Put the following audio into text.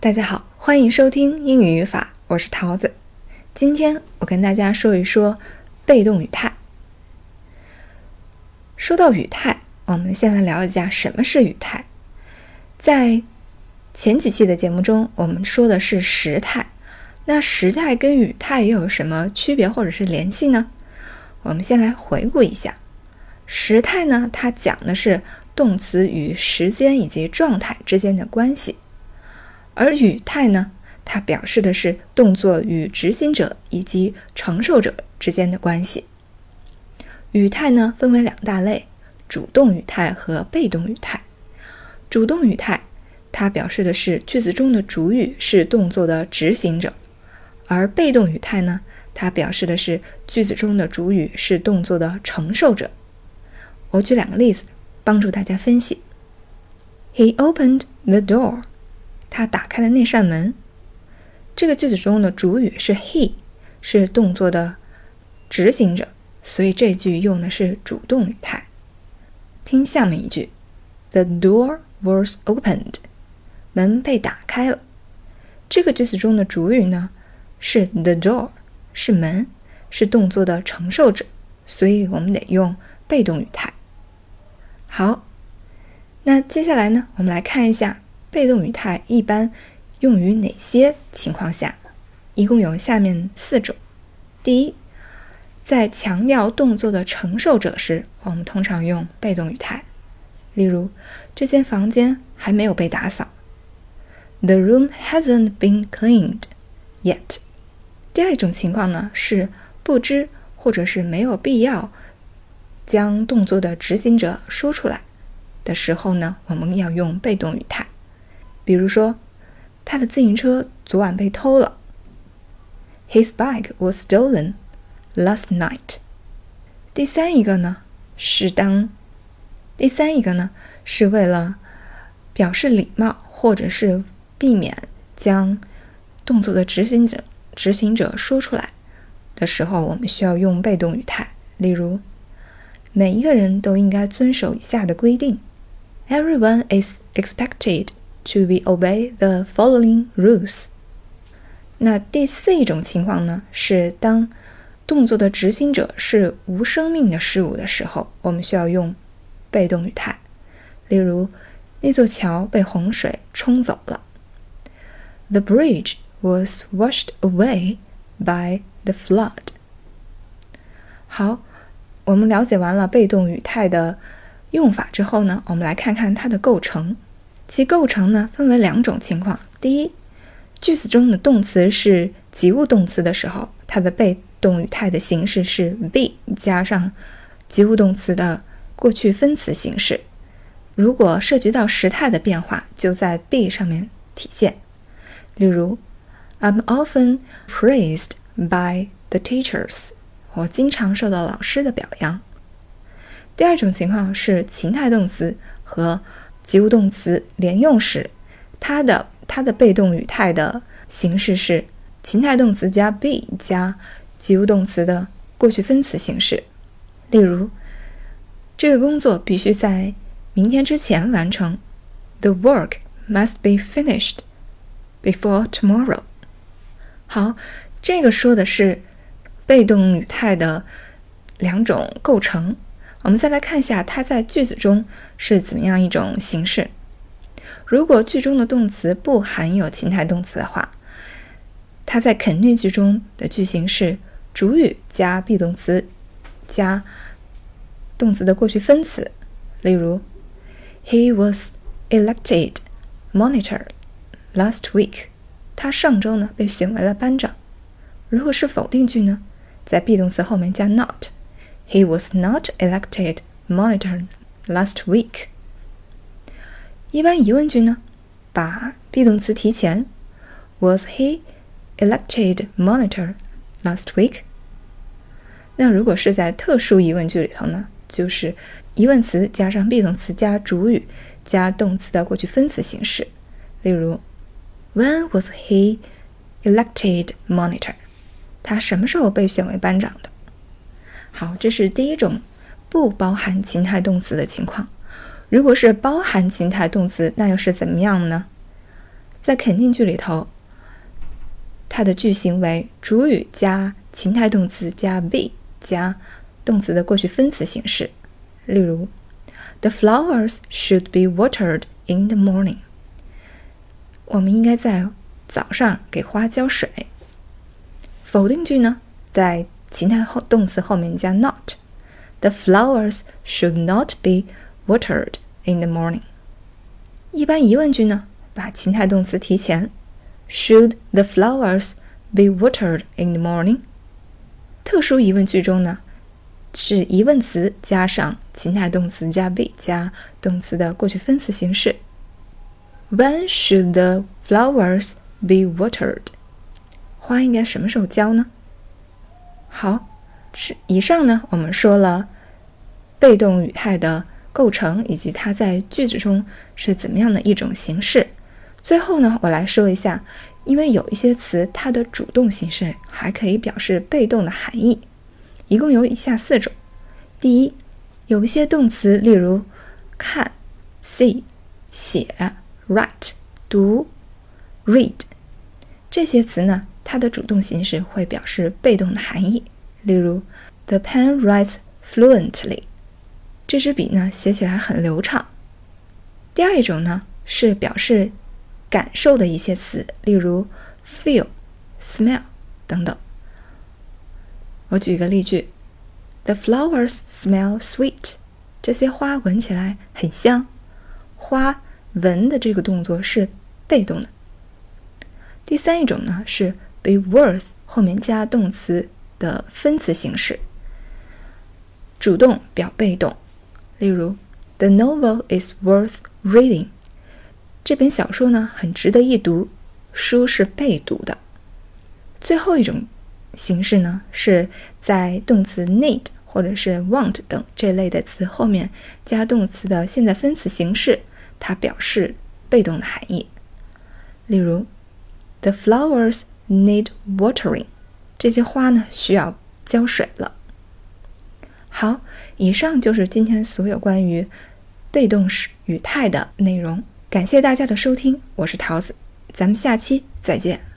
大家好，欢迎收听英语语法，我是桃子。今天我跟大家说一说被动语态。说到语态，我们先来聊一下什么是语态。在前几期的节目中，我们说的是时态。那时态跟语态又有什么区别或者是联系呢？我们先来回顾一下。时态呢，它讲的是动词与时间以及状态之间的关系。而语态呢，它表示的是动作与执行者以及承受者之间的关系。语态呢分为两大类：主动语态和被动语态。主动语态，它表示的是句子中的主语是动作的执行者；而被动语态呢，它表示的是句子中的主语是动作的承受者。我举两个例子，帮助大家分析。He opened the door. 他打开了那扇门。这个句子中的主语是 he，是动作的执行者，所以这句用的是主动语态。听下面一句：The door was opened，门被打开了。这个句子中的主语呢是 the door，是门，是动作的承受者，所以我们得用被动语态。好，那接下来呢，我们来看一下。被动语态一般用于哪些情况下？一共有下面四种。第一，在强调动作的承受者时，我们通常用被动语态。例如，这间房间还没有被打扫。The room hasn't been cleaned yet。第二种情况呢，是不知或者是没有必要将动作的执行者说出来的时候呢，我们要用被动语态。比如说，他的自行车昨晚被偷了。His bike was stolen last night。第三一个呢，是当第三一个呢，是为了表示礼貌，或者是避免将动作的执行者执行者说出来的时候，我们需要用被动语态。例如，每一个人都应该遵守以下的规定。Everyone is expected To be obey the following rules。那第四一种情况呢，是当动作的执行者是无生命的事物的时候，我们需要用被动语态。例如，那座桥被洪水冲走了。The bridge was washed away by the flood。好，我们了解完了被动语态的用法之后呢，我们来看看它的构成。其构成呢，分为两种情况。第一，句子中的动词是及物动词的时候，它的被动语态的形式是 be 加上及物动词的过去分词形式。如果涉及到时态的变化，就在 be 上面体现。例如，I'm often praised by the teachers。我经常受到老师的表扬。第二种情况是情态动词和及物动词连用时，它的它的被动语态的形式是情态动词加 be 加及物动词的过去分词形式。例如，这个工作必须在明天之前完成。The work must be finished before tomorrow。好，这个说的是被动语态的两种构成。我们再来看一下它在句子中是怎么样一种形式。如果句中的动词不含有情态动词的话，它在肯定句中的句型是主语加 be 动词加动词的过去分词。例如，He was elected monitor last week。他上周呢被选为了班长。如果是否定句呢，在 be 动词后面加 not。He was not elected monitor last week。一般疑问句呢，把 be 动词提前。Was he elected monitor last week？那如果是在特殊疑问句里头呢，就是疑问词加上 be 动词加主语加动词的过去分词形式。例如，When was he elected monitor？他什么时候被选为班长的？好，这是第一种不包含情态动词的情况。如果是包含情态动词，那又是怎么样呢？在肯定句里头，它的句型为主语加情态动词加 be 加动词的过去分词形式。例如，The flowers should be watered in the morning。我们应该在早上给花浇水。否定句呢，在情态后动词后面加 not。The flowers should not be watered in the morning。一般疑问句呢，把情态动词提前。Should the flowers be watered in the morning？特殊疑问句中呢，是疑问词加上情态动词加 be 加动词的过去分词形式。When should the flowers be watered？花应该什么时候浇呢？好，是以上呢，我们说了被动语态的构成以及它在句子中是怎么样的一种形式。最后呢，我来说一下，因为有一些词它的主动形式还可以表示被动的含义，一共有以下四种。第一，有一些动词，例如看、see、写。write 读，read 这些词呢，它的主动形式会表示被动的含义。例如，The pen writes fluently，这支笔呢写起来很流畅。第二一种呢是表示感受的一些词，例如 feel、smell 等等。我举一个例句：The flowers smell sweet，这些花闻起来很香。花。闻的这个动作是被动的。第三一种呢是 be worth 后面加动词的分词形式，主动表被动。例如，The novel is worth reading。这本小说呢很值得一读，书是被读的。最后一种形式呢是在动词 need 或者是 want 等这类的词后面加动词的现在分词形式。它表示被动的含义，例如，The flowers need watering。这些花呢需要浇水了。好，以上就是今天所有关于被动式语态的内容。感谢大家的收听，我是桃子，咱们下期再见。